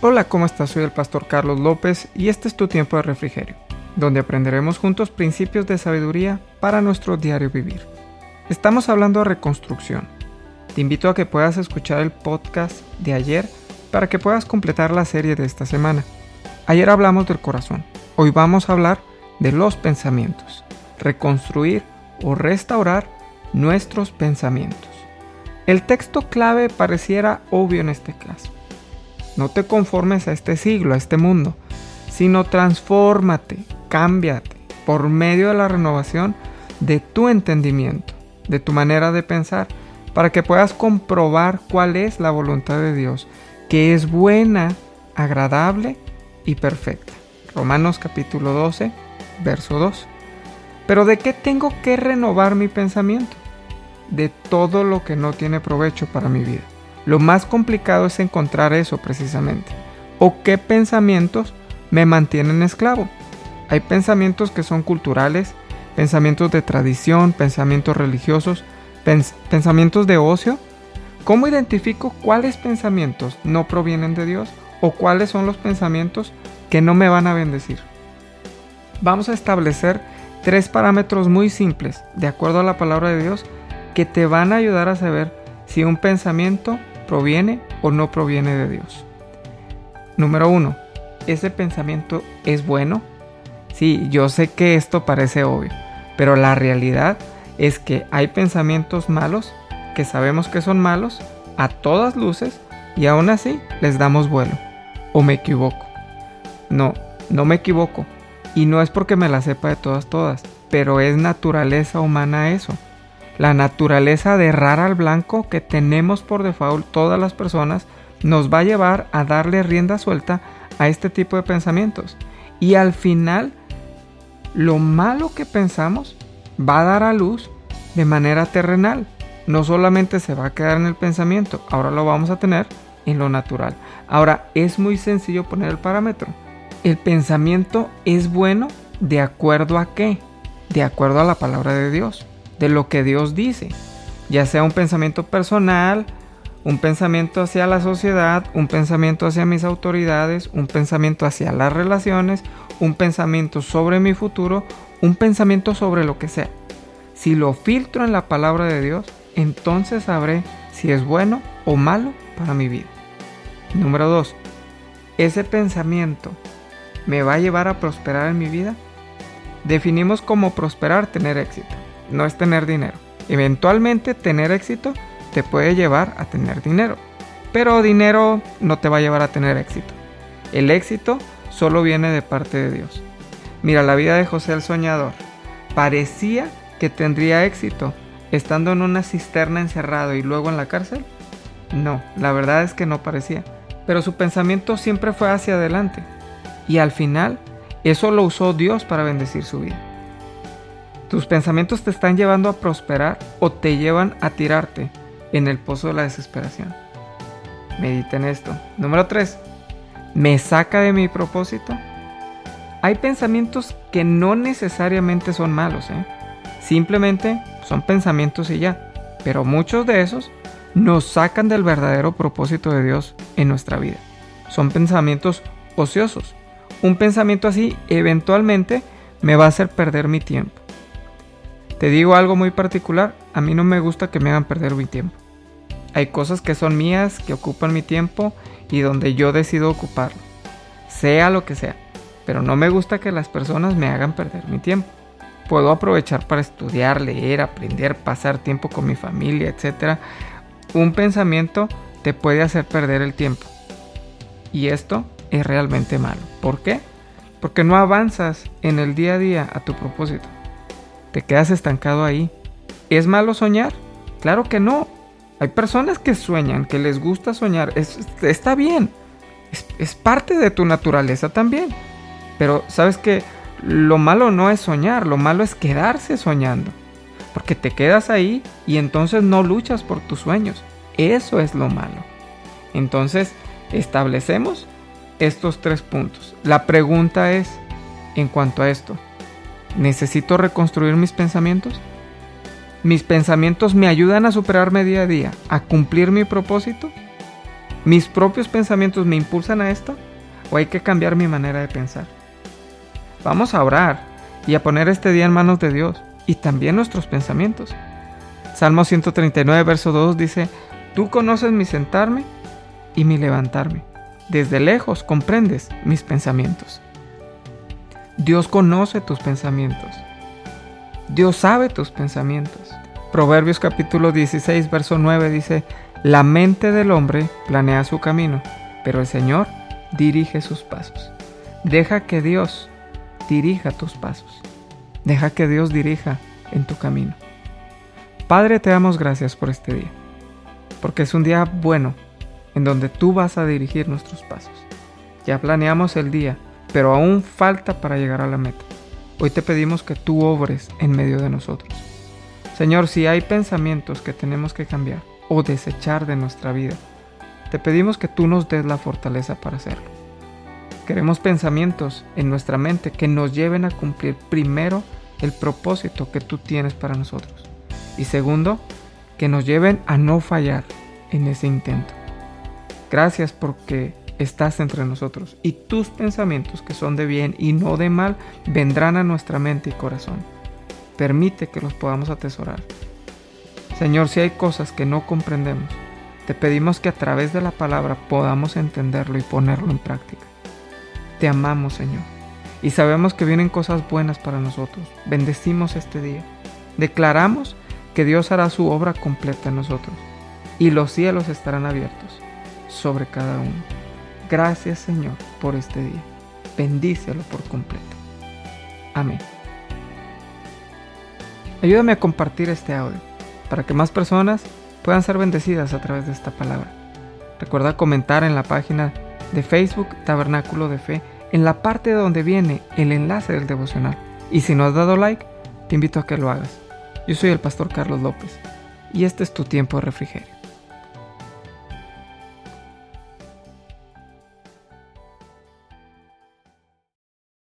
Hola, ¿cómo estás? Soy el pastor Carlos López y este es tu tiempo de refrigerio, donde aprenderemos juntos principios de sabiduría para nuestro diario vivir. Estamos hablando de reconstrucción. Te invito a que puedas escuchar el podcast de ayer para que puedas completar la serie de esta semana. Ayer hablamos del corazón, hoy vamos a hablar de los pensamientos, reconstruir o restaurar nuestros pensamientos. El texto clave pareciera obvio en este caso no te conformes a este siglo, a este mundo, sino transfórmate, cámbiate por medio de la renovación de tu entendimiento, de tu manera de pensar, para que puedas comprobar cuál es la voluntad de Dios, que es buena, agradable y perfecta. Romanos capítulo 12, verso 2. Pero ¿de qué tengo que renovar mi pensamiento? De todo lo que no tiene provecho para mi vida. Lo más complicado es encontrar eso precisamente. ¿O qué pensamientos me mantienen esclavo? Hay pensamientos que son culturales, pensamientos de tradición, pensamientos religiosos, pensamientos de ocio. ¿Cómo identifico cuáles pensamientos no provienen de Dios o cuáles son los pensamientos que no me van a bendecir? Vamos a establecer tres parámetros muy simples, de acuerdo a la palabra de Dios, que te van a ayudar a saber si un pensamiento proviene o no proviene de Dios. Número uno, ¿ese pensamiento es bueno? Sí, yo sé que esto parece obvio, pero la realidad es que hay pensamientos malos que sabemos que son malos a todas luces y aún así les damos vuelo. ¿O me equivoco? No, no me equivoco. Y no es porque me la sepa de todas todas, pero es naturaleza humana eso la naturaleza de errar al blanco que tenemos por default todas las personas nos va a llevar a darle rienda suelta a este tipo de pensamientos. Y al final, lo malo que pensamos va a dar a luz de manera terrenal. No solamente se va a quedar en el pensamiento, ahora lo vamos a tener en lo natural. Ahora, es muy sencillo poner el parámetro. El pensamiento es bueno de acuerdo a qué? De acuerdo a la palabra de Dios de lo que Dios dice, ya sea un pensamiento personal, un pensamiento hacia la sociedad, un pensamiento hacia mis autoridades, un pensamiento hacia las relaciones, un pensamiento sobre mi futuro, un pensamiento sobre lo que sea. Si lo filtro en la palabra de Dios, entonces sabré si es bueno o malo para mi vida. Número 2. ¿Ese pensamiento me va a llevar a prosperar en mi vida? Definimos como prosperar tener éxito no es tener dinero. Eventualmente tener éxito te puede llevar a tener dinero, pero dinero no te va a llevar a tener éxito. El éxito solo viene de parte de Dios. Mira la vida de José el Soñador. Parecía que tendría éxito estando en una cisterna encerrado y luego en la cárcel. No, la verdad es que no parecía. Pero su pensamiento siempre fue hacia adelante. Y al final, eso lo usó Dios para bendecir su vida. Tus pensamientos te están llevando a prosperar o te llevan a tirarte en el pozo de la desesperación. Medita en esto. Número 3. ¿Me saca de mi propósito? Hay pensamientos que no necesariamente son malos, ¿eh? simplemente son pensamientos y ya. Pero muchos de esos nos sacan del verdadero propósito de Dios en nuestra vida. Son pensamientos ociosos. Un pensamiento así eventualmente me va a hacer perder mi tiempo. Te digo algo muy particular, a mí no me gusta que me hagan perder mi tiempo. Hay cosas que son mías, que ocupan mi tiempo y donde yo decido ocuparlo. Sea lo que sea. Pero no me gusta que las personas me hagan perder mi tiempo. Puedo aprovechar para estudiar, leer, aprender, pasar tiempo con mi familia, etc. Un pensamiento te puede hacer perder el tiempo. Y esto es realmente malo. ¿Por qué? Porque no avanzas en el día a día a tu propósito te quedas estancado ahí. ¿Es malo soñar? Claro que no. Hay personas que sueñan, que les gusta soñar. está bien. Es, parte de tu naturaleza también. Pero sabes que lo malo no es soñar, lo malo es quedarse soñando. Porque te quedas ahí y entonces no luchas por tus sueños. Eso es lo malo. Entonces, establecemos estos tres puntos. La pregunta es, en cuanto a esto, ¿Necesito reconstruir mis pensamientos? ¿Mis pensamientos me ayudan a superarme día a día, a cumplir mi propósito? ¿Mis propios pensamientos me impulsan a esto? ¿O hay que cambiar mi manera de pensar? Vamos a orar y a poner este día en manos de Dios y también nuestros pensamientos. Salmo 139, verso 2 dice, Tú conoces mi sentarme y mi levantarme. Desde lejos comprendes mis pensamientos. Dios conoce tus pensamientos. Dios sabe tus pensamientos. Proverbios capítulo 16, verso 9 dice, La mente del hombre planea su camino, pero el Señor dirige sus pasos. Deja que Dios dirija tus pasos. Deja que Dios dirija en tu camino. Padre, te damos gracias por este día, porque es un día bueno en donde tú vas a dirigir nuestros pasos. Ya planeamos el día, pero aún falta para llegar a la meta. Hoy te pedimos que tú obres en medio de nosotros. Señor, si hay pensamientos que tenemos que cambiar o desechar de nuestra vida, te pedimos que tú nos des la fortaleza para hacerlo. Queremos pensamientos en nuestra mente que nos lleven a cumplir primero el propósito que tú tienes para nosotros. Y segundo, que nos lleven a no fallar en ese intento. Gracias porque estás entre nosotros y tus pensamientos que son de bien y no de mal vendrán a nuestra mente y corazón. Permite que los podamos atesorar. Señor, si hay cosas que no comprendemos, te pedimos que a través de la palabra podamos entenderlo y ponerlo en práctica. Te amamos, Señor y sabemos que vienen cosas buenas para nosotros. Bendecimos este día. Declaramos que Dios hará su obra completa en nosotros y los cielos estarán abiertos sobre cada uno. Gracias Señor por este día. Bendícelo por completo. Amén. Ayúdame a compartir este audio para que más personas puedan ser bendecidas a través de esta palabra. Recuerda comentar en la página de Facebook Tabernáculo de Fe en la parte donde viene el enlace del devocional. Y si no has dado like, te invito a que lo hagas. Yo soy el pastor Carlos López y este es tu tiempo de refrigerio.